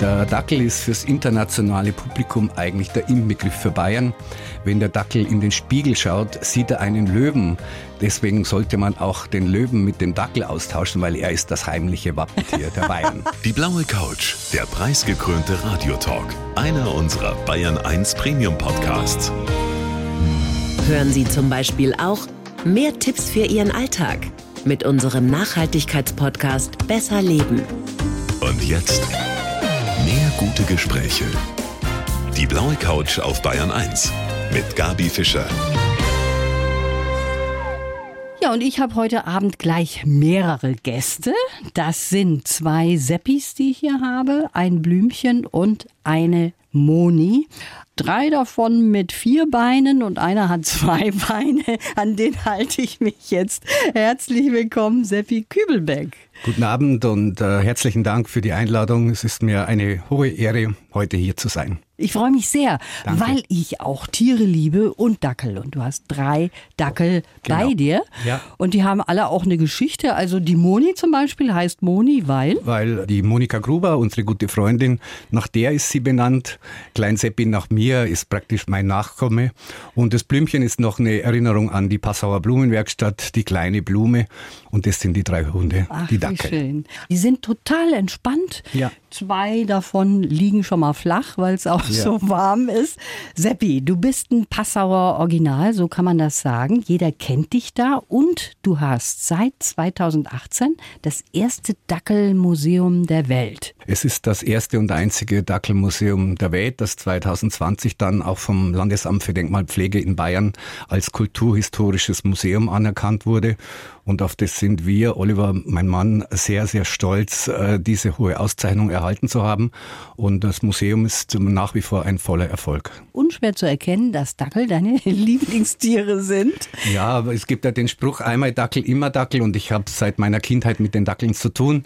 Der Dackel ist fürs internationale Publikum eigentlich der Inbegriff für Bayern. Wenn der Dackel in den Spiegel schaut, sieht er einen Löwen. Deswegen sollte man auch den Löwen mit dem Dackel austauschen, weil er ist das heimliche Wappentier der Bayern. Die blaue Couch, der preisgekrönte Radiotalk. Einer unserer Bayern 1 Premium Podcasts. Hören Sie zum Beispiel auch mehr Tipps für Ihren Alltag mit unserem Nachhaltigkeitspodcast Besser Leben. Und jetzt gute Gespräche. Die blaue Couch auf Bayern 1 mit Gabi Fischer. Ja, und ich habe heute Abend gleich mehrere Gäste. Das sind zwei Seppis, die ich hier habe, ein Blümchen und eine Moni. Drei davon mit vier Beinen und einer hat zwei Beine. An den halte ich mich jetzt. Herzlich willkommen, Seppi Kübelbeck. Guten Abend und äh, herzlichen Dank für die Einladung. Es ist mir eine hohe Ehre, heute hier zu sein. Ich freue mich sehr, Danke. weil ich auch Tiere liebe und Dackel. Und du hast drei Dackel Genau. bei dir. Ja. Und die haben alle auch eine Geschichte. Also die Moni zum Beispiel heißt Moni, weil. Weil die Monika Gruber, unsere gute Freundin, nach der ist sie benannt. Klein Seppi nach mir ist praktisch mein Nachkomme. Und das Blümchen ist noch eine Erinnerung an die Passauer Blumenwerkstatt, die kleine Blume. Und das sind die drei Hunde, Ach, die wie Dackel. schön. Die sind total entspannt. Ja. Zwei davon liegen schon mal flach, weil es auch Ja. so warm ist. Seppi, du bist ein Passauer Original, so kann man das sagen. Jeder kennt dich da und du hast seit 2018 das erste Dackelmuseum der Welt. Es ist das erste und einzige Dackelmuseum der Welt, das 2020 dann auch vom Landesamt für Denkmalpflege in Bayern als kulturhistorisches Museum anerkannt wurde. Und auf das sind wir, Oliver, mein Mann, sehr, sehr stolz, äh, diese hohe Auszeichnung erhalten zu haben. Und das Museum ist nach wie vor ein voller Erfolg. Unschwer zu erkennen, dass Dackel deine Lieblingstiere sind. Ja, aber es gibt ja den Spruch, einmal Dackel, immer Dackel und ich habe seit meiner Kindheit mit den Dackeln zu tun.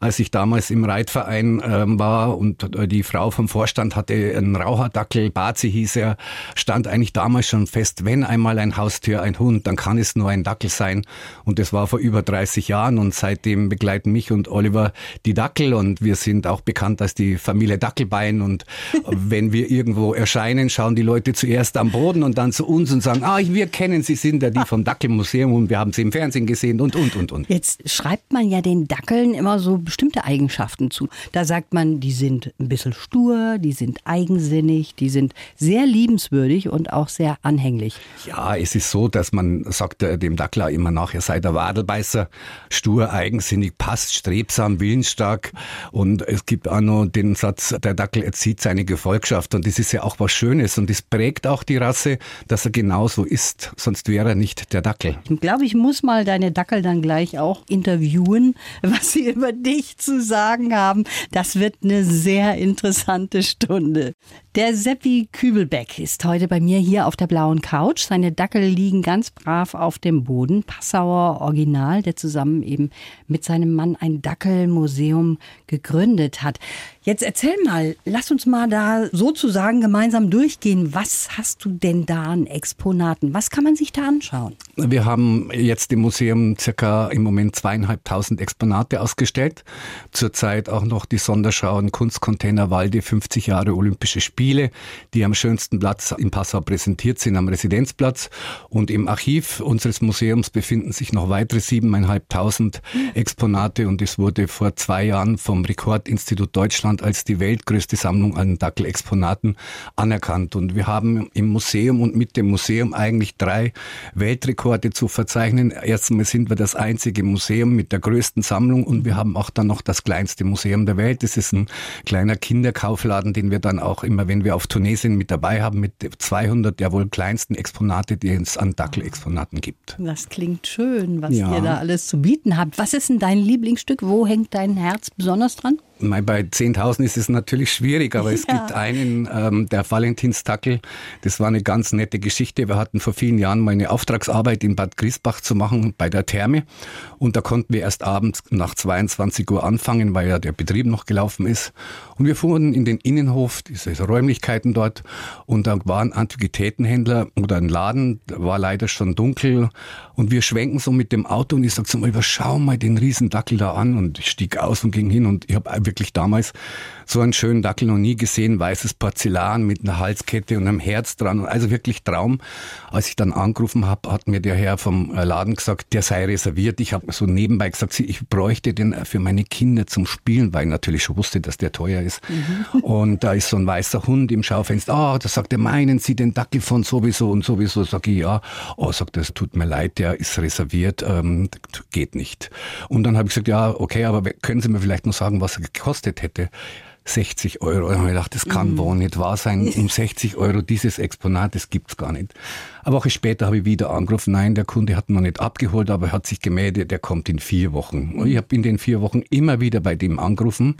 Als ich damals im Reitverein ähm, war und äh, die Frau vom Vorstand hatte einen Raucherdackel, Bazi hieß er, stand eigentlich damals schon fest, wenn einmal ein Haustier ein Hund, dann kann es nur ein Dackel sein. Und das war vor über 30 Jahren und seitdem begleiten mich und Oliver die Dackel und wir sind auch bekannt als die Familie Dackelbein und wenn wir irgendwo erscheinen, schauen die Leute zuerst am Boden und dann zu uns und sagen, ah, wir kennen Sie, sind ja die vom Dackelmuseum und wir haben Sie im Fernsehen gesehen und, und, und, und. Jetzt schreibt man ja den Dackeln immer so bestimmte Eigenschaften zu. Da sagt man, die sind ein bisschen stur, die sind eigensinnig, die sind sehr liebenswürdig und auch sehr anhänglich. Ja, es ist so, dass man sagt äh, dem Dackler immer nach, er sei der Wadelbeißer, stur, eigensinnig, passt, strebsam, willensstark. Und es gibt auch noch den Satz, der Dackel erzieht seine Gefolgschaft. Und das ist ja auch was Schönes. Und das prägt auch die Rasse, dass er genauso ist. Sonst wäre er nicht der Dackel. Ich glaube, ich muss mal deine Dackel dann gleich auch interviewen, was sie über dich zu sagen haben. Das wird eine sehr interessante Stunde. Der Seppi Kübelbeck ist heute bei mir hier auf der blauen Couch. Seine Dackel liegen ganz brav auf dem Boden. Passauer Original, der zusammen eben mit seinem Mann ein Dackelmuseum gegründet hat. Jetzt erzähl mal, lass uns mal da sozusagen gemeinsam durchgehen. Was hast du denn da an Exponaten? Was kann man sich da anschauen? Wir haben jetzt im Museum circa im Moment zweieinhalbtausend Exponate ausgestellt. Zurzeit auch noch die Sonderschau in Kunstcontainer Walde 50 Jahre Olympische Spiele, die am schönsten Platz in Passau präsentiert sind, am Residenzplatz. Und im Archiv unseres Museums befinden sich noch weitere siebeneinhalbtausend Exponate und es wurde vor zwei Jahren vom Rekordinstitut Deutschland als die weltgrößte Sammlung an Dackelexponaten anerkannt. Und wir haben im Museum und mit dem Museum eigentlich drei Weltrekorde zu verzeichnen. Erstmal sind wir das einzige Museum mit der größten Sammlung und wir haben auch dann noch das kleinste Museum der Welt. Das ist ein kleiner Kinderkaufladen, den wir dann auch immer, wenn wir auf Tournee sind, mit dabei haben, mit 200 der wohl kleinsten Exponate, die es an Dackelexponaten gibt. Das klingt schön, was Ja. ihr da alles zu bieten habt. Was ist denn dein Lieblingsstück? Wo hängt dein Herz besonders dran? Bei 10.000 ist es natürlich schwierig, aber es Ja. gibt einen, ähm, der Valentinstackel. Das war eine ganz nette Geschichte. Wir hatten vor vielen Jahren mal eine Auftragsarbeit in Bad Griesbach zu machen bei der Therme. Und da konnten wir erst abends nach 22 Uhr anfangen, weil ja der Betrieb noch gelaufen ist. Und wir fuhren in den Innenhof, diese Räumlichkeiten dort. Und da war ein Antiquitätenhändler oder ein Laden, war leider schon dunkel. Und wir schwenken so mit dem Auto und ich sag zum Oliver, schau mal den Riesendackel da an. Und ich stieg aus und ging hin und ich habe wirklich damals so einen schönen Dackel noch nie gesehen, weißes Porzellan mit einer Halskette und einem Herz dran. Also wirklich Traum. Als ich dann angerufen habe, hat mir der Herr vom Laden gesagt, der sei reserviert. Ich habe so nebenbei gesagt, ich bräuchte den für meine Kinder zum Spielen, weil ich natürlich schon wusste, dass der teuer ist. Mhm. Und da ist so ein weißer Hund im Schaufenster. Ah, oh, da sagt er, meinen Sie den Dackel von sowieso und sowieso? Sag ich, ja. Oh, sagt er, es tut mir leid, der ist reserviert, ähm, geht nicht. Und dann habe ich gesagt, ja, okay, aber können Sie mir vielleicht noch sagen, was er gekostet hätte? 60 Euro. Und ich gedacht, das kann mhm. wohl nicht wahr sein. Um 60 Euro dieses Exponat, das gibt's gar nicht. Eine Woche später habe ich wieder angerufen. Nein, der Kunde hat noch nicht abgeholt, aber er hat sich gemeldet, der kommt in vier Wochen. Und ich habe in den vier Wochen immer wieder bei dem angerufen.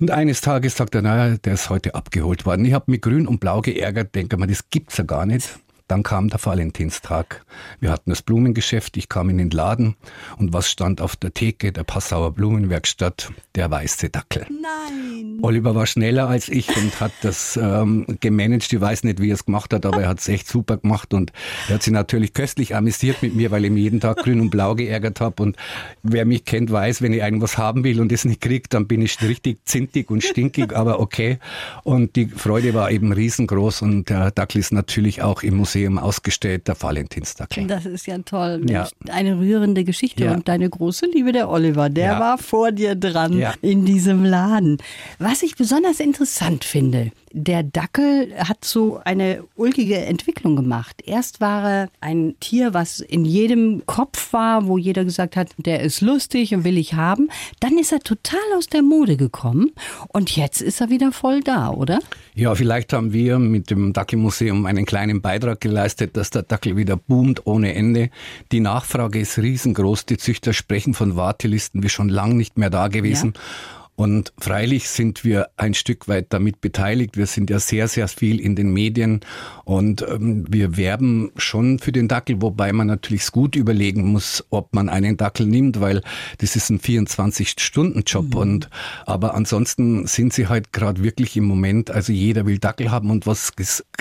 Und eines Tages sagt er, naja, der ist heute abgeholt worden. Ich habe mich grün und blau geärgert, denke mal, das gibt's ja gar nicht. Dann kam der Valentinstag. Wir hatten das Blumengeschäft, ich kam in den Laden und was stand auf der Theke der Passauer Blumenwerkstatt? Der weiße Dackel. Nein. Oliver war schneller als ich und hat das ähm, gemanagt. Ich weiß nicht, wie er es gemacht hat, aber er hat es echt super gemacht und er hat sich natürlich köstlich amüsiert mit mir, weil ich mich jeden Tag grün und blau geärgert habe. Und wer mich kennt, weiß, wenn ich irgendwas haben will und es nicht kriege, dann bin ich richtig zintig und stinkig, aber okay. Und die Freude war eben riesengroß und der Dackel ist natürlich auch im Museum Museum ausgestellt, der Valentinstag. Das ist ja toll. Ja. Eine rührende Geschichte. Ja. Und deine große Liebe, der Oliver, der ja. war vor dir dran in diesem Laden. Was ich besonders interessant finde, der Dackel hat so eine ulkige Entwicklung gemacht. Erst war er ein Tier, was in jedem Kopf war, wo jeder gesagt hat, der ist lustig und will ich haben. Dann ist er total aus der Mode gekommen und jetzt ist er wieder voll da, oder? Ja, vielleicht haben wir mit dem Dackelmuseum einen kleinen Beitrag geleistet, dass der Dackel wieder boomt ohne Ende. Die Nachfrage ist riesengroß. Die Züchter sprechen von Wartelisten wie schon lang nicht mehr da gewesen. Ja. Und freilich sind wir ein Stück weit damit beteiligt. Wir sind ja sehr, sehr viel in den Medien und ähm, wir werben schon für den Dackel, wobei man natürlich gut überlegen muss, ob man einen Dackel nimmt, weil das ist ein 24-Stunden-Job. Mhm. Und aber ansonsten sind sie halt gerade wirklich im Moment, also jeder will Dackel haben und was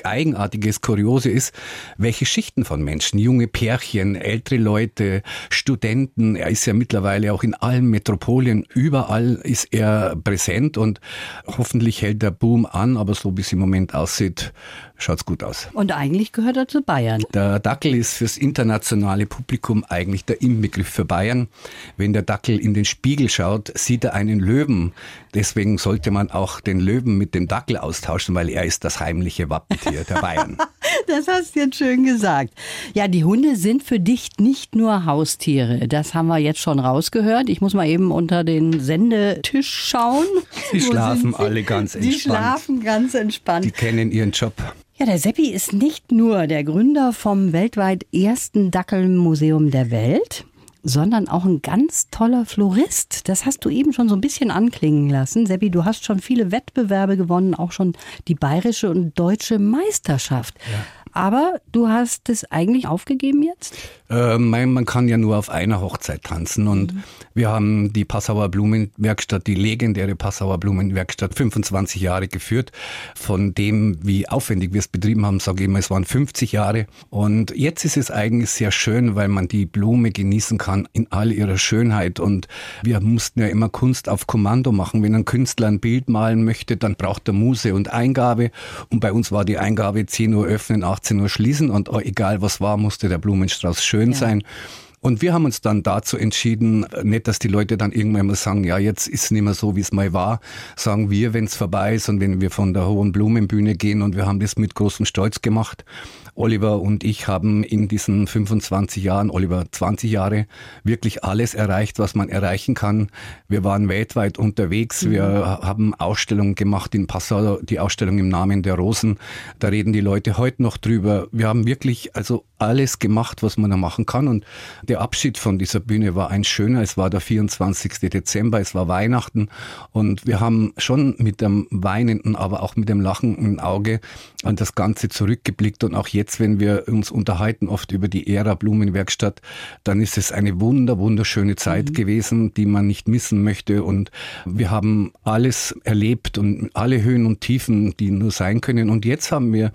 Eigenartiges, Kuriose ist, welche Schichten von Menschen, junge Pärchen, ältere Leute, Studenten, er ist ja mittlerweile auch in allen Metropolien, überall ist er sehr präsent und hoffentlich hält der Boom an, aber so wie es im Moment aussieht, schaut es gut aus. Und eigentlich gehört er zu Bayern. Der Dackel ist fürs internationale Publikum eigentlich der Inbegriff für Bayern. Wenn der Dackel in den Spiegel schaut, sieht er einen Löwen. Deswegen sollte man auch den Löwen mit dem Dackel austauschen, weil er ist das heimliche Wappentier der Bayern. das hast du jetzt schön gesagt. Ja, die Hunde sind für dich nicht nur Haustiere. Das haben wir jetzt schon rausgehört. Ich muss mal eben unter den Sendetisch schauen. Sie schlafen alle ganz entspannt. Die schlafen ganz entspannt. Die kennen ihren Job. Ja, der Seppi ist nicht nur der Gründer vom weltweit ersten Dackelmuseum der Welt, sondern auch ein ganz toller Florist. Das hast du eben schon so ein bisschen anklingen lassen. Seppi, du hast schon viele Wettbewerbe gewonnen, auch schon die bayerische und deutsche Meisterschaft. Ja. Aber du hast es eigentlich aufgegeben jetzt? Äh, man kann ja nur auf einer Hochzeit tanzen. Und mhm. wir haben die Passauer Blumenwerkstatt, die legendäre Passauer Blumenwerkstatt, 25 Jahre geführt. Von dem, wie aufwendig wir es betrieben haben, sage ich immer, es waren 50 Jahre. Und jetzt ist es eigentlich sehr schön, weil man die Blume genießen kann in all ihrer Schönheit. Und wir mussten ja immer Kunst auf Kommando machen. Wenn ein Künstler ein Bild malen möchte, dann braucht er Muse und Eingabe. Und bei uns war die Eingabe 10 Uhr öffnen, 8 18 Uhr schließen und oh, egal was war, musste der Blumenstrauß schön ja. sein. Und wir haben uns dann dazu entschieden, nicht, dass die Leute dann irgendwann mal sagen, ja, jetzt ist es nicht mehr so, wie es mal war, sagen wir, wenn es vorbei ist und wenn wir von der Hohen Blumenbühne gehen und wir haben das mit großem Stolz gemacht. Oliver und ich haben in diesen 25 Jahren, Oliver 20 Jahre, wirklich alles erreicht, was man erreichen kann. Wir waren weltweit unterwegs. Mhm. Wir haben Ausstellungen gemacht in Passau, die Ausstellung im Namen der Rosen. Da reden die Leute heute noch drüber. Wir haben wirklich also alles gemacht, was man da machen kann. Und der Abschied von dieser Bühne war ein schöner. Es war der 24. Dezember, es war Weihnachten. Und wir haben schon mit dem weinenden, aber auch mit dem lachenden Auge an das Ganze zurückgeblickt und auch jetzt wenn wir uns unterhalten, oft über die Ära Blumenwerkstatt, dann ist es eine wunder, wunderschöne Zeit mhm. gewesen, die man nicht missen möchte. Und wir haben alles erlebt und alle Höhen und Tiefen, die nur sein können. Und jetzt haben wir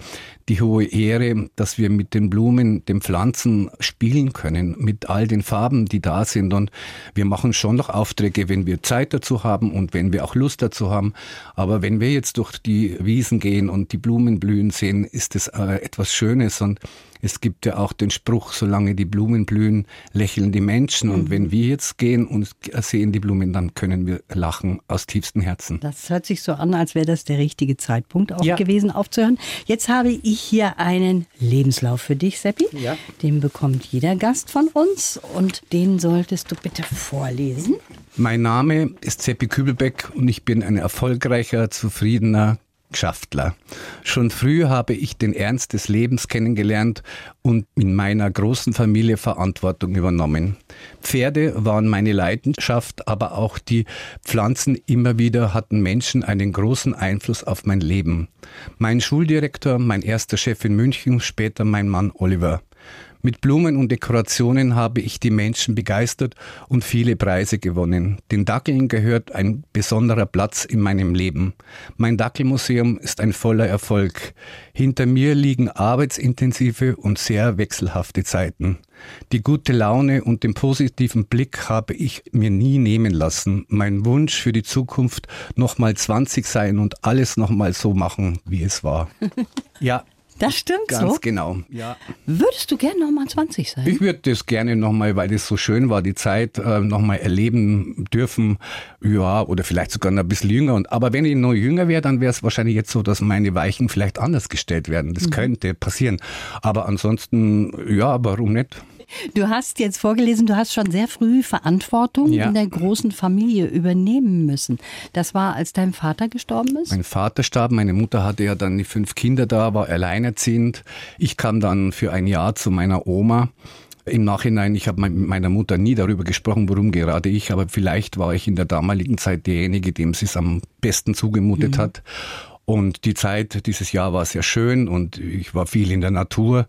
die hohe Ehre, dass wir mit den Blumen den, Pflanzen spielen können, mit all den Farben, die da sind. Und wir machen schon noch Aufträge, wenn wir Zeit dazu haben und wenn wir auch Lust dazu haben. Aber wenn wir jetzt durch die Wiesen gehen und die Blumen blühen sehen, ist es äh, etwas Schönes. Und es gibt ja auch den Spruch, solange die Blumen blühen, lächeln die Menschen. Und mhm. wenn wir jetzt gehen und sehen die Blumen, dann können wir lachen aus tiefstem Herzen. Das hört sich so an, als wäre das der richtige Zeitpunkt auch ja. gewesen, aufzuhören. Jetzt habe ich hier einen Lebenslauf für dich, Seppi. Ja. Den bekommt jeder Gast von uns und den solltest du bitte vorlesen. Mein Name ist Seppi Kübelbeck und ich bin ein erfolgreicher, zufriedener, Schaftler. Schon früh habe ich den Ernst des Lebens kennengelernt und in meiner großen Familie Verantwortung übernommen. Pferde waren meine Leidenschaft, aber auch die Pflanzen immer wieder hatten Menschen einen großen Einfluss auf mein Leben. Mein Schuldirektor, mein erster Chef in München, später mein Mann Oliver. Mit Blumen und Dekorationen habe ich die Menschen begeistert und viele Preise gewonnen. Den Dackeln gehört ein besonderer Platz in meinem Leben. Mein Dackelmuseum ist ein voller Erfolg. Hinter mir liegen arbeitsintensive und sehr wechselhafte Zeiten. Die gute Laune und den positiven Blick habe ich mir nie nehmen lassen. Mein Wunsch für die Zukunft nochmal 20 sein und alles nochmal so machen, wie es war. Ja, das stimmt Ganz so. genau, ja. Würdest du gerne nochmal 20 sein? Ich würde das gerne nochmal, weil das so schön war, die Zeit äh, nochmal erleben dürfen. Ja, oder vielleicht sogar noch ein bisschen jünger. Und, aber wenn ich noch jünger wäre, dann wäre es wahrscheinlich jetzt so, dass meine Weichen vielleicht anders gestellt werden. Das mhm. könnte passieren. Aber ansonsten, ja, warum nicht? Du hast jetzt vorgelesen, du hast schon sehr früh Verantwortung ja. in der großen Familie übernehmen müssen. Das war, als dein Vater gestorben ist? Mein Vater starb, meine Mutter hatte ja dann die fünf Kinder da, war alleinerziehend. Ich kam dann für ein Jahr zu meiner Oma. Im Nachhinein, ich habe mit meiner Mutter nie darüber gesprochen, warum gerade ich, aber vielleicht war ich in der damaligen Zeit derjenige, dem sie es am besten zugemutet mhm. hat. Und die Zeit dieses Jahr war sehr schön und ich war viel in der Natur.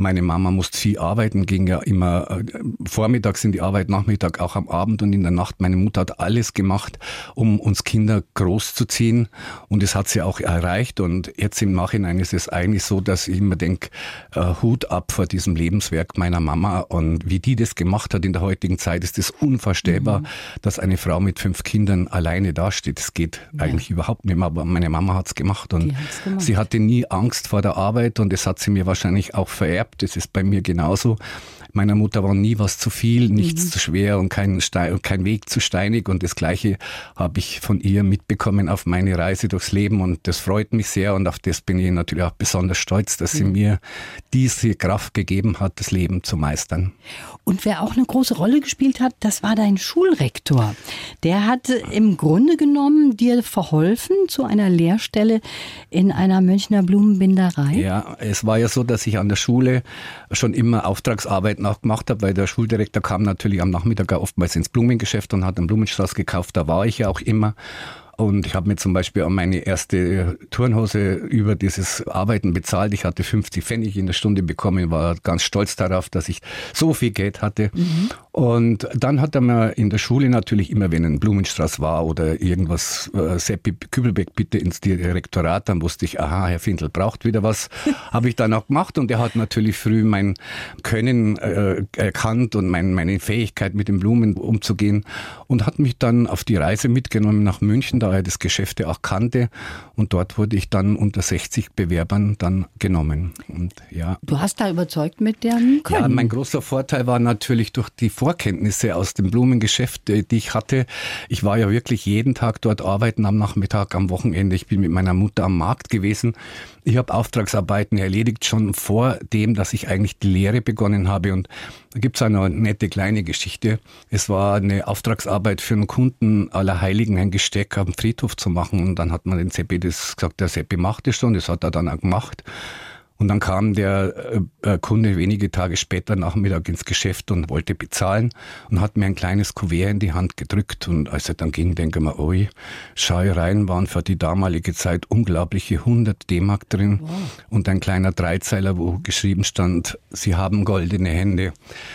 Meine Mama musste viel arbeiten, ging ja immer äh, vormittags in die Arbeit, Nachmittag auch am Abend und in der Nacht. Meine Mutter hat alles gemacht, um uns Kinder großzuziehen und es hat sie auch erreicht. Und jetzt im Nachhinein ist es eigentlich so, dass ich immer denke, äh, Hut ab vor diesem Lebenswerk meiner Mama und wie die das gemacht hat in der heutigen Zeit, ist es unvorstellbar, mhm. dass eine Frau mit fünf Kindern alleine dasteht. Das geht ja. eigentlich überhaupt nicht mehr, aber meine Mama hat es gemacht und gemacht. sie hatte nie Angst vor der Arbeit und das hat sie mir wahrscheinlich auch vererbt gehabt. Das ist bei mir genauso. Meiner Mutter war nie was zu viel, nichts mhm. zu schwer und kein, Stein, kein Weg zu steinig. Und das Gleiche habe ich von ihr mitbekommen auf meine Reise durchs Leben. Und das freut mich sehr. Und auf das bin ich natürlich auch besonders stolz, dass sie mir diese Kraft gegeben hat, das Leben zu meistern. Und wer auch eine große Rolle gespielt hat, das war dein Schulrektor. Der hat im Grunde genommen dir verholfen zu einer Lehrstelle in einer Münchner Blumenbinderei. Ja, es war ja so, dass ich an der Schule schon immer Auftragsarbeiten auch gemacht habe, weil der Schuldirektor kam natürlich am Nachmittag oftmals ins Blumengeschäft und hat einen Blumenstrauß gekauft. Da war ich ja auch immer. Und ich habe mir zum Beispiel auch meine erste Turnhose über dieses Arbeiten bezahlt. Ich hatte 50 Pfennig in der Stunde bekommen, war ganz stolz darauf, dass ich so viel Geld hatte. Mhm. Und dann hat er mir in der Schule natürlich immer, wenn ein Blumenstraß war oder irgendwas, äh, Seppi Kübelbeck bitte ins Direktorat, dann wusste ich, aha, Herr Findel braucht wieder was. habe ich dann auch gemacht und er hat natürlich früh mein Können äh, erkannt und mein, meine Fähigkeit mit den Blumen umzugehen und hat mich dann auf die Reise mitgenommen nach München. Da da er das Geschäft auch kannte. Und dort wurde ich dann unter 60 Bewerbern dann genommen. Und ja. Du hast da überzeugt mit deren Können. Ja, mein großer Vorteil war natürlich durch die Vorkenntnisse aus dem Blumengeschäft, äh, die ich hatte. Ich war ja wirklich jeden Tag dort arbeiten, am Nachmittag, am Wochenende. Ich bin mit meiner Mutter am Markt gewesen. Ich habe Auftragsarbeiten erledigt, schon vor dem, dass ich eigentlich die Lehre begonnen habe. Und da gibt es eine nette kleine Geschichte. Es war eine Auftragsarbeit für einen Kunden aller Heiligen, ein Gesteck am Friedhof zu machen. Und dann hat man den Seppi das gesagt, der Seppi macht es schon, das hat er dann auch gemacht. Und dann kam der äh, äh, Kunde wenige Tage später Nachmittag ins Geschäft und wollte bezahlen und hat mir ein kleines Kuvert in die Hand gedrückt. Und als er dann ging, denke ich mir, oi, Schauereien waren für die damalige Zeit unglaubliche 100 D-Mark drin wow. und ein kleiner Dreizeiler, wo geschrieben stand, Sie haben goldene Hände.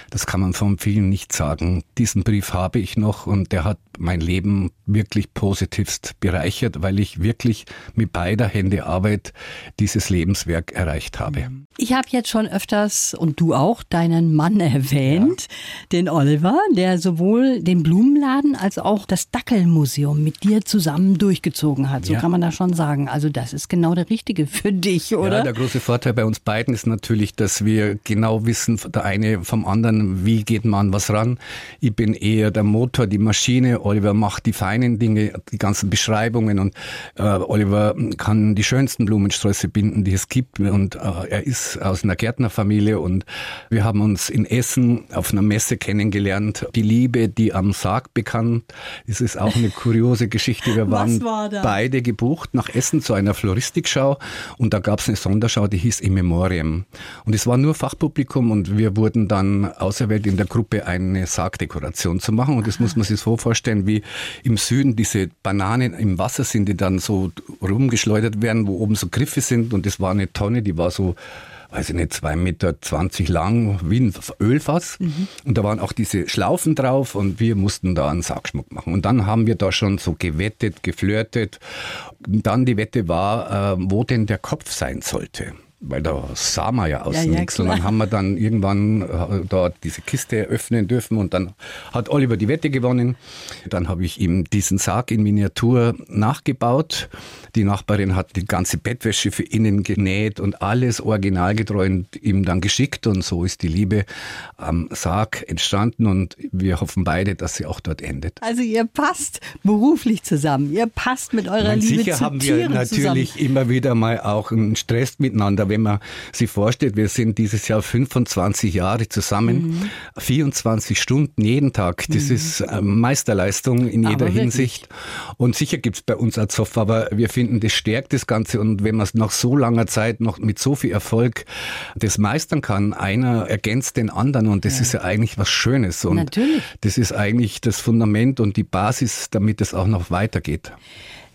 Das kann man von vielen nicht sagen. Diesen Brief habe ich noch und der hat mein Leben wirklich positivst bereichert, weil ich wirklich mit beider Hände Arbeit dieses Lebenswerk erreicht gemacht habe. Ich habe jetzt schon öfters und du auch deinen Mann erwähnt, ja. den Oliver, der sowohl den Blumenladen als auch das Dackelmuseum mit dir zusammen durchgezogen hat. So ja. kann man das schon sagen. Also das ist genau der Richtige für dich, oder? Ja, der große Vorteil bei uns beiden ist natürlich, dass wir genau wissen, der eine vom anderen, wie geht man an was ran. Ich bin eher der Motor, die Maschine. Oliver macht die feinen Dinge, die ganzen Beschreibungen und äh, Oliver kann die schönsten Blumensträuße binden, die es gibt. Und er ist aus einer Gärtnerfamilie und wir haben uns in Essen auf einer Messe kennengelernt. Die Liebe, die am Sarg bekannt. Es ist auch eine kuriose Geschichte. Wir waren war beide gebucht nach Essen zu einer Floristikschau und da gab es eine Sonderschau, die hieß In Memoriam. Und es war nur Fachpublikum und wir wurden dann auserwählt in der Gruppe eine Sargdekoration zu machen. Und das muss man sich so vorstellen, wie im Süden diese Bananen im Wasser sind, die dann so rumgeschleudert werden, wo oben so Griffe sind. Und das war eine Tonne, die war so weiß ich nicht, zwei Meter zwanzig lang, wie ein Ölfass. Mhm. Und da waren auch diese Schlaufen drauf und wir mussten da einen Sargschmuck machen. Und dann haben wir da schon so gewettet, geflirtet. Und dann die Wette war, äh, wo denn der Kopf sein sollte weil da sah man ja aus ja, nichts. Ja, und dann haben wir dann irgendwann äh, dort diese Kiste öffnen dürfen und dann hat Oliver die Wette gewonnen. Dann habe ich ihm diesen Sarg in Miniatur nachgebaut. Die Nachbarin hat die ganze Bettwäsche für innen genäht und alles originalgetreu und ihm dann geschickt und so ist die Liebe am Sarg entstanden und wir hoffen beide, dass sie auch dort endet. Also ihr passt beruflich zusammen, ihr passt mit eurer Meine, Liebe sicher zu haben wir Tieren natürlich zusammen. immer wieder mal auch einen Stress miteinander wenn man sich vorstellt, wir sind dieses Jahr 25 Jahre zusammen, mhm. 24 Stunden jeden Tag. Das mhm. ist Meisterleistung in jeder Hinsicht. Und sicher gibt es bei uns auch Zoff, aber wir finden, das stärkt das Ganze. Und wenn man es nach so langer Zeit noch mit so viel Erfolg das meistern kann, einer ergänzt den anderen und das ja. ist ja eigentlich was Schönes. Und Natürlich. das ist eigentlich das Fundament und die Basis, damit es auch noch weitergeht.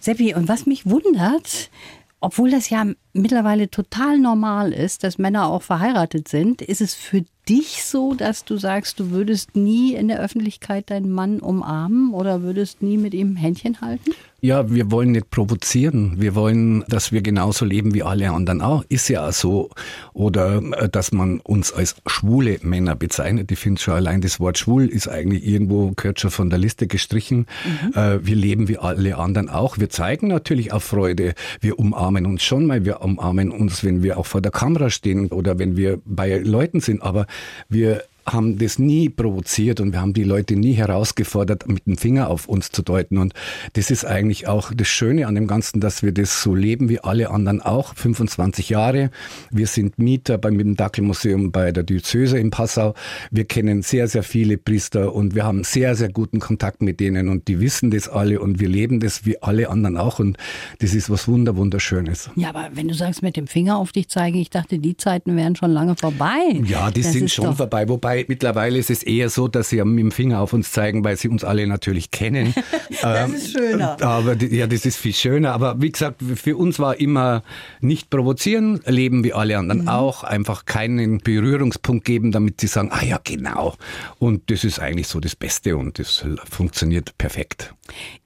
Seppi, und was mich wundert, obwohl das ja mittlerweile total normal ist, dass Männer auch verheiratet sind, ist es für dich so, dass du sagst, du würdest nie in der Öffentlichkeit deinen Mann umarmen oder würdest nie mit ihm Händchen halten? Ja, wir wollen nicht provozieren. Wir wollen, dass wir genauso leben wie alle anderen auch. Ist ja auch so. Oder äh, dass man uns als schwule Männer bezeichnet. Ich finde schon allein das Wort schwul ist eigentlich irgendwo, gehört schon von der Liste gestrichen. Mhm. Äh, wir leben wie alle anderen auch. Wir zeigen natürlich auch Freude. Wir umarmen uns schon mal. Wir umarmen uns, wenn wir auch vor der Kamera stehen oder wenn wir bei Leuten sind. Aber wir haben das nie provoziert und wir haben die Leute nie herausgefordert, mit dem Finger auf uns zu deuten. Und das ist eigentlich auch das Schöne an dem Ganzen, dass wir das so leben wie alle anderen auch. 25 Jahre. Wir sind Mieter beim dem Dackelmuseum bei der Diözese in Passau. Wir kennen sehr, sehr viele Priester und wir haben sehr, sehr guten Kontakt mit denen und die wissen das alle und wir leben das wie alle anderen auch. Und das ist was wunder, wunderschönes. Ja, aber wenn du sagst, mit dem Finger auf dich zeigen, ich dachte, die Zeiten wären schon lange vorbei. Ja, die das sind schon vorbei. Wobei mittlerweile ist es eher so, dass sie mit dem Finger auf uns zeigen, weil sie uns alle natürlich kennen. das ähm, ist schöner. Aber ja, das ist viel schöner. Aber wie gesagt, für uns war immer nicht provozieren, leben wie alle anderen mhm. auch, einfach keinen Berührungspunkt geben, damit sie sagen, ah ja, genau. Und das ist eigentlich so das Beste und das funktioniert perfekt.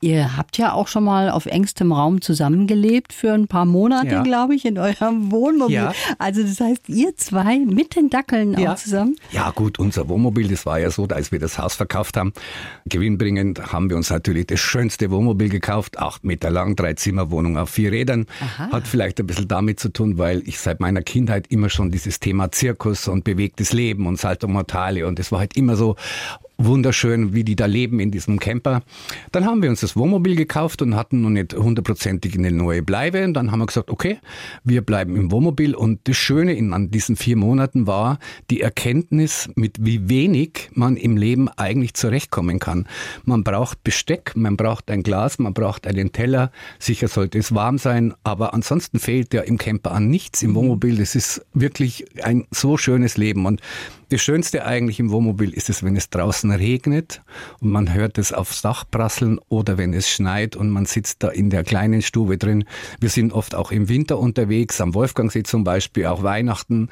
Ihr habt ja auch schon mal auf engstem Raum zusammengelebt für ein paar Monate, ja. glaube ich, in eurem Wohnmobil. Ja. Also das heißt, ihr zwei mit den Dackeln ja. auch zusammen? Ja gut, unser Wohnmobil, das war ja so, als wir das Haus verkauft haben, gewinnbringend haben wir uns natürlich das schönste Wohnmobil gekauft, acht Meter lang, drei Zimmerwohnung auf vier Rädern. Aha. Hat vielleicht ein bisschen damit zu tun, weil ich seit meiner Kindheit immer schon dieses Thema Zirkus und bewegtes Leben und Salto Mortale und das war halt immer so wunderschön, wie die da leben in diesem Camper. Dann haben wir uns das Wohnmobil gekauft und hatten noch nicht hundertprozentig eine neue Bleibe. Und dann haben wir gesagt, okay, wir bleiben im Wohnmobil. Und das Schöne in, an diesen vier Monaten war die Erkenntnis, mit wie wenig man im Leben eigentlich zurechtkommen kann. Man braucht Besteck, man braucht ein Glas, man braucht einen Teller. Sicher sollte es warm sein, aber ansonsten fehlt ja im Camper an nichts im mhm. Wohnmobil. Das ist wirklich ein so schönes Leben. Und das Schönste eigentlich im Wohnmobil ist es, wenn es draußen regnet und man hört es aufs Dach prasseln oder wenn es schneit und man sitzt da in der kleinen Stube drin. Wir sind oft auch im Winter unterwegs, am Wolfgangsee zum Beispiel, auch Weihnachten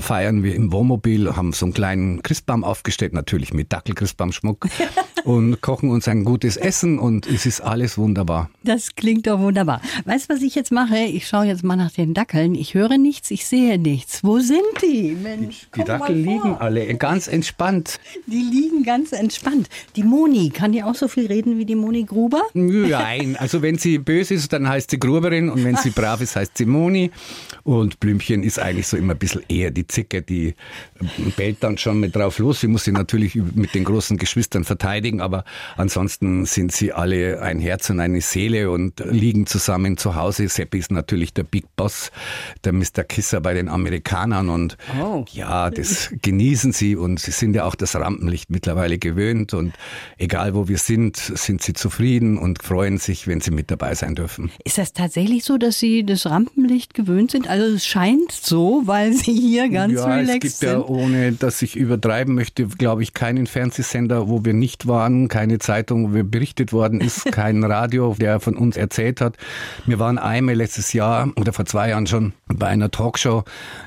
feiern wir im Wohnmobil, haben so einen kleinen Christbaum aufgestellt, natürlich mit Dackelchristbaumschmuck und kochen uns ein gutes Essen und es ist alles wunderbar. Das klingt doch wunderbar. Weißt du, was ich jetzt mache? Ich schaue jetzt mal nach den Dackeln. Ich höre nichts, ich sehe nichts. Wo sind die? Mensch, die Dackel liegen alle ganz entspannt. Die liegen ganz entspannt. Die Moni, kann die auch so viel reden wie die Moni Gruber? Nein, also wenn sie böse ist, dann heißt sie Gruberin und wenn sie brav ist, heißt sie Moni. Und Blümchen ist eigentlich so immer ein bisschen eher die Zicke, die bellt dann schon mit drauf los. Sie muss sie natürlich mit den großen Geschwistern verteidigen, aber ansonsten sind sie alle ein Herz und eine Seele und liegen zusammen zu Hause. Seppi ist natürlich der Big Boss, der Mr. Kisser bei den Amerikanern und oh. ja, das genießen sie und sie sind ja auch das Rampenlicht mittlerweile gewöhnt und egal wo wir sind, sind sie zufrieden und freuen sich, wenn sie mit dabei sein dürfen. Ist das tatsächlich so, dass sie das Rampenlicht gewöhnt sind? Also es scheint so, weil sie hier ganz ja, relaxed sind. Es gibt ja, ohne dass ich übertreiben möchte, glaube ich, keinen Fernsehsender, wo wir nicht waren, keine Zeitung, wo wir berichtet worden ist, kein Radio, der von uns erzählt hat. Wir waren einmal letztes Jahr oder vor zwei Jahren schon bei einer Talkshow,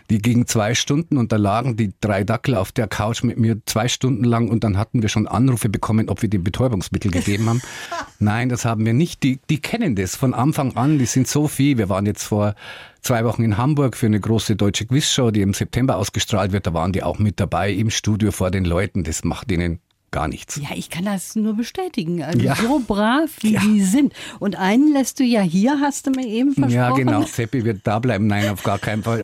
die ging zwei Stunden und da lagen die drei Dackel auf der Couch mit mir zwei Stunden lang und dann hatten wir schon Anrufe bekommen, ob wir dem Betäubungsmittel gegeben haben. Nein, das haben wir nicht. Die, die kennen das von Anfang an. Die sind so viel. Wir waren jetzt vor zwei Wochen in Hamburg für eine große deutsche Quizshow, die im September ausgestrahlt wird. Da waren die auch mit dabei im Studio vor den Leuten. Das macht ihnen gar nichts. Ja, ich kann das nur bestätigen. Also ja. so brav, wie ja. die sind. Und einen lässt du ja hier, hast du mir eben versprochen. Ja, genau. Seppi wird da bleiben. Nein, auf gar keinen Fall.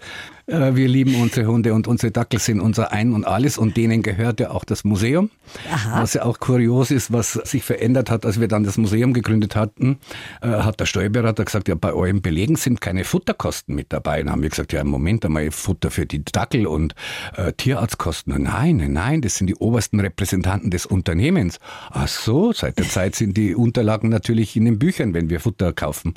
Äh, wir lieben unsere Hunde und unsere Dackel sind unser Ein und Alles und denen gehört ja auch das Museum. Aha. Was ja auch kurios ist, was sich verändert hat, als wir dann das Museum gegründet hatten, äh, hat der Steuerberater gesagt, ja, bei euren Belegen sind keine Futterkosten mit dabei. Dann haben wir gesagt, ja, Moment einmal, Futter für die Dackel und äh, Tierarztkosten. Nein, nein, das sind die obersten Repräsentanten des Unternehmens. Ach so, seit der Zeit sind die Unterlagen natürlich in den Büchern, wenn wir Futter kaufen.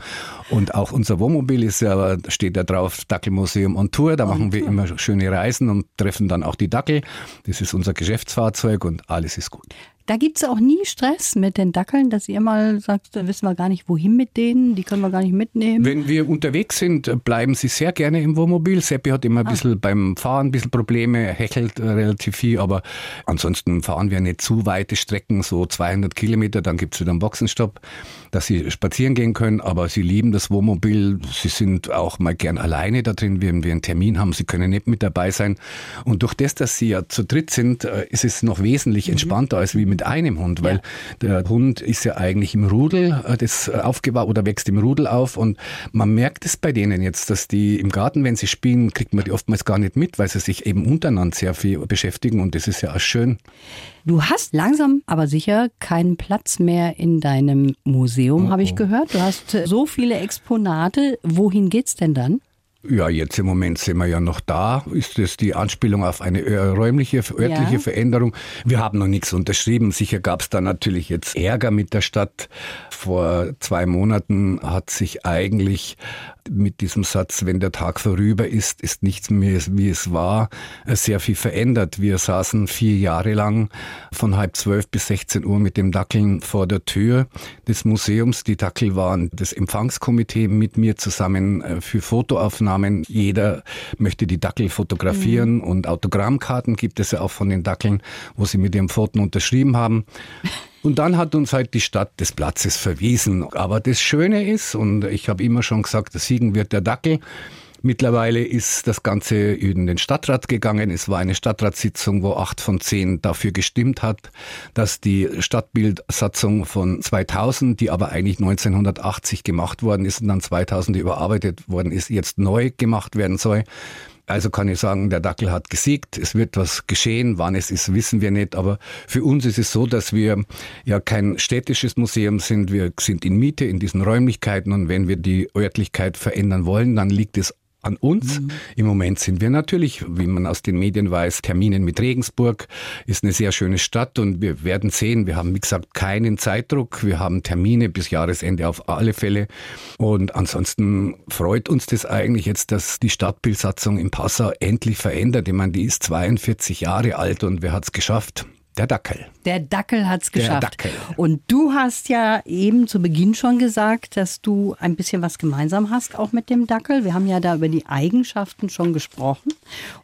Und auch unser Wohnmobil ist ja, steht da drauf, Dackelmuseum on Tour. Da machen wir immer schöne Reisen und treffen dann auch die Dackel. Das ist unser Geschäftsfahrzeug und alles ist gut. Da gibt es auch nie Stress mit den Dackeln, dass ihr mal sagt, da wissen wir gar nicht, wohin mit denen, die können wir gar nicht mitnehmen. Wenn wir unterwegs sind, bleiben sie sehr gerne im Wohnmobil. Seppi hat immer ein ah. bisschen beim Fahren ein bisschen Probleme, er hechelt relativ viel, aber ansonsten fahren wir nicht zu weite Strecken, so 200 Kilometer, dann gibt es wieder einen Boxenstopp, dass sie spazieren gehen können, aber sie lieben das Wohnmobil, sie sind auch mal gern alleine da drin, wenn wir einen Termin haben, sie können nicht mit dabei sein und durch das, dass sie ja zu dritt sind, äh, ist es noch wesentlich mhm. entspannter als wie mit einem Hund, weil ja. der Hund ist ja eigentlich im Rudel äh, das aufgebaut oder wächst im Rudel auf und man merkt es bei denen jetzt, dass die im Garten, wenn sie spielen, kriegt man die oftmals gar nicht mit, weil sie sich eben untereinander sehr viel beschäftigen und das ist ja auch schön. Du hast langsam, aber sicher keinen Platz mehr in deinem Museum, oh, habe ich oh. gehört. Du hast so viele Exponate. Wohin geht's denn dann? Ja, jetzt im Moment sind wir ja noch da. Ist das die Anspielung auf eine räumliche, örtliche ja. Veränderung? Wir haben noch nichts unterschrieben. Sicher gab es da natürlich jetzt Ärger mit der Stadt. Vor zwei Monaten hat sich eigentlich mit diesem Satz, wenn der Tag vorüber ist, ist nichts mehr wie es war, sehr viel verändert. Wir saßen vier Jahre lang von halb zwölf bis 16 Uhr mit dem Dackeln vor der Tür des Museums. Die Dackel waren das Empfangskomitee mit mir zusammen äh, für Fotoaufnahmen. Jeder möchte die Dackel fotografieren mhm. und Autogrammkarten gibt es ja auch von den Dackeln, wo sie mit ihrem Foto unterschrieben haben. Und dann hat uns halt die Stadt des Platzes verwiesen. Aber das Schöne ist, und ich habe immer schon gesagt, der Siegen wird der Dackel. Mittlerweile ist das Ganze in den Stadtrat gegangen. Es war eine Stadtratssitzung, wo acht von zehn dafür gestimmt hat, dass die Stadtbildsatzung von 2000, die aber eigentlich 1980 gemacht worden ist und dann 2000 überarbeitet worden ist, jetzt neu gemacht werden soll. Also kann ich sagen, der Dackel hat gesiegt. Es wird was geschehen. Wann es ist, wissen wir nicht. Aber für uns ist es so, dass wir ja kein städtisches Museum sind. Wir sind in Miete in diesen Räumlichkeiten. Und wenn wir die Örtlichkeit verändern wollen, dann liegt es an uns. Mhm. Im Moment sind wir natürlich, wie man aus den Medien weiß, Terminen mit Regensburg. Ist eine sehr schöne Stadt und wir werden sehen. Wir haben, wie gesagt, keinen Zeitdruck. Wir haben Termine bis Jahresende auf alle Fälle. Und ansonsten freut uns das eigentlich jetzt, dass die Stadtbildsatzung in Passau endlich verändert. Ich meine, die ist 42 Jahre alt und wer hat es geschafft? Der Dackel. Der Dackel hat's Der geschafft. Dackel. Und du hast ja eben zu Beginn schon gesagt, dass du ein bisschen was gemeinsam hast, auch mit dem Dackel. Wir haben ja da über die Eigenschaften schon gesprochen.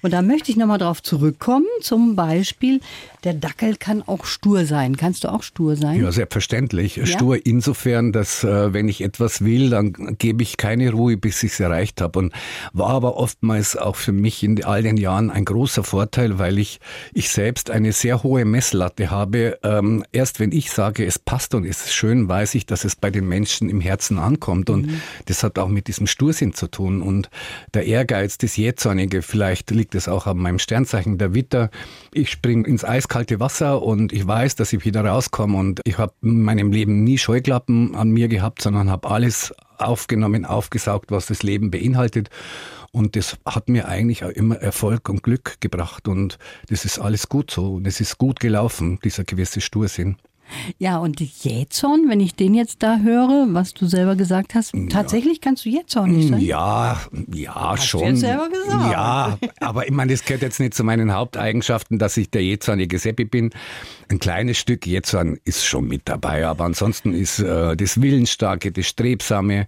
Und da möchte ich nochmal drauf zurückkommen. Zum Beispiel, der Dackel kann auch stur sein. Kannst du auch stur sein? Ja, selbstverständlich. Stur insofern, dass äh, wenn ich etwas will, dann gebe ich keine Ruhe, bis ich es erreicht habe. Und war aber oftmals auch für mich in all den Jahren ein großer Vorteil, weil ich, ich selbst eine sehr hohe Messlatte habe. Ähm, erst wenn ich sage, es passt und es ist schön, weiß ich, dass es bei den Menschen im Herzen ankommt. Und das hat auch mit diesem Stursinn zu tun. Und der Ehrgeiz, das Jähzornige, vielleicht liegt es auch an meinem Sternzeichen der Witter. Ich springe ins eiskalte Wasser und ich weiß, dass ich wieder rauskomme. Und ich habe in meinem Leben nie Scheuklappen an mir gehabt, sondern habe alles aufgenommen, aufgesaugt, was das Leben beinhaltet. Und das hat mir eigentlich auch immer Erfolg und Glück gebracht. Und das ist alles gut so. Und es ist gut gelaufen, dieser gewisse Stursinn. Ja, und Jähzorn, wenn ich den jetzt da höre, was du selber gesagt hast, tatsächlich kannst du jähzornig sein? Ja, ja, du schon. jetzt selber gesagt. Ja, aber ich meine, das gehört jetzt nicht zu meinen Haupteigenschaften, dass ich der jähzornige Seppi bin. Ein kleines Stück Jähzorn ist schon mit dabei, aber ansonsten ist äh, das Willensstarke, das Strebsame,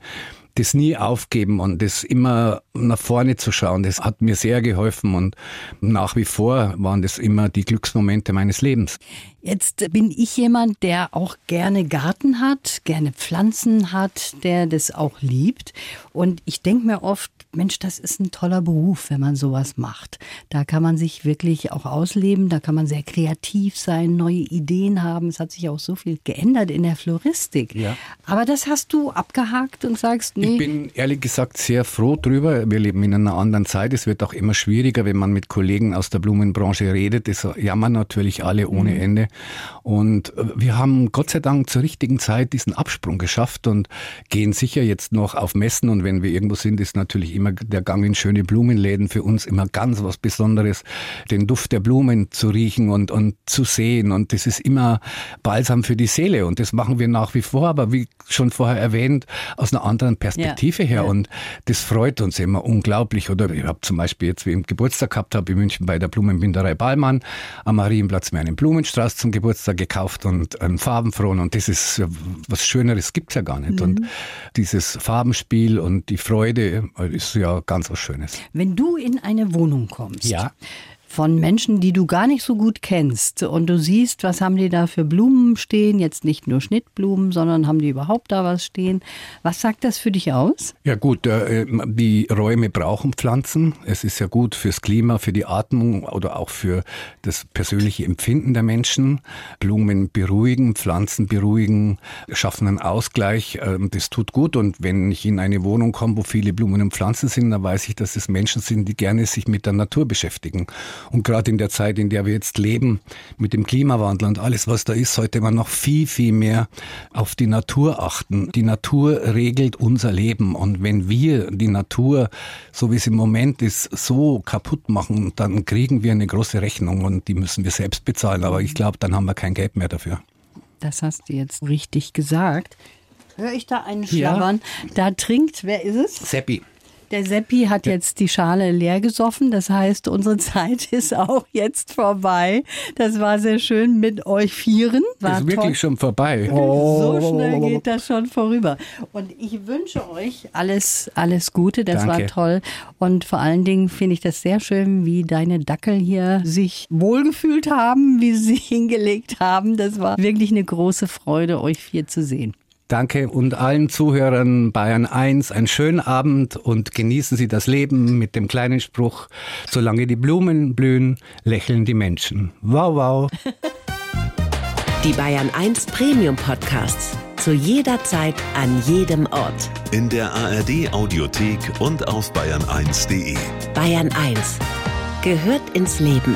das nie aufgeben und das immer nach vorne zu schauen, das hat mir sehr geholfen und nach wie vor waren das immer die Glücksmomente meines Lebens. Jetzt bin ich jemand, der auch gerne Garten hat, gerne Pflanzen hat, der das auch liebt. Und ich denke mir oft, Mensch, das ist ein toller Beruf, wenn man sowas macht. Da kann man sich wirklich auch ausleben, da kann man sehr kreativ sein, neue Ideen haben. Es hat sich auch so viel geändert in der Floristik. Ja. Aber das hast du abgehakt und sagst, nee. Ich bin ehrlich gesagt sehr froh drüber. Wir leben in einer anderen Zeit. Es wird auch immer schwieriger, wenn man mit Kollegen aus der Blumenbranche redet. Das jammern natürlich alle ohne Ende. Und wir haben Gott sei Dank zur richtigen Zeit diesen Absprung geschafft und gehen sicher jetzt noch auf Messen. Und wenn wir irgendwo sind, ist natürlich immer der Gang in schöne Blumenläden für uns immer ganz was Besonderes, den Duft der Blumen zu riechen und, und zu sehen. Und das ist immer Balsam für die Seele. Und das machen wir nach wie vor, aber wie schon vorher erwähnt, aus einer anderen Perspektive Ja, her. ja. Und das freut uns immer unglaublich. Oder ich habe zum Beispiel jetzt, wie ich Geburtstag gehabt habe, in München bei der Blumenbinderei Ballmann am Marienplatz mir einen Blumenstrauß zum Geburtstag gekauft und einen farbenfrohen. Und das ist was Schöneres gibt's ja gar nicht. Und dieses Farbenspiel und die Freude äh, ist ja ganz was Schönes. Wenn du in eine Wohnung kommst, Ja. Von Menschen, die du gar nicht so gut kennst und du siehst, was haben die da für Blumen stehen, jetzt nicht nur Schnittblumen, sondern haben die überhaupt da was stehen, was sagt das für dich aus? Ja gut, äh, die Räume brauchen Pflanzen. Es ist ja gut fürs Klima, für die Atmung oder auch für das persönliche Empfinden der Menschen. Blumen beruhigen, Pflanzen beruhigen, schaffen einen Ausgleich. Ähm, Das tut gut. Und wenn ich in eine Wohnung komme, wo viele Blumen und Pflanzen sind, dann weiß ich, dass es Menschen sind, die gerne sich mit der Natur beschäftigen. Und gerade in der Zeit, in der wir jetzt leben, mit dem Klimawandel und alles, was da ist, sollte man noch viel, viel mehr auf die Natur achten. Die Natur regelt unser Leben. Und wenn wir die Natur, so wie es im Moment ist, so kaputt machen, dann kriegen wir eine große Rechnung und die müssen wir selbst bezahlen. Aber ich glaube, dann haben wir kein Geld mehr dafür. Das hast du jetzt richtig gesagt. Höre ich da einen Ja. Schlabbern? Da trinkt, wer ist es? Seppi. Der Seppi hat jetzt die Schale leer gesoffen. Das heißt, unsere Zeit ist auch jetzt vorbei. Das war sehr schön mit euch Vieren. War ist wirklich toll. schon vorbei. So schnell geht das schon vorüber. Und ich wünsche euch alles, alles Gute. Das war Danke. toll. Und vor allen Dingen finde ich das sehr schön, wie deine Dackel hier sich wohlgefühlt haben, wie sie sich hingelegt haben. Das war wirklich eine große Freude, euch vier zu sehen. Danke und allen Zuhörern Bayern 1 einen schönen Abend und genießen Sie das Leben mit dem kleinen Spruch, solange die Blumen blühen, lächeln die Menschen. Wow, wow. Die Bayern 1 Premium Podcasts. Zu jeder Zeit, an jedem Ort. In der ARD Audiothek und auf bayern1.de. Bayern 1 gehört ins Leben.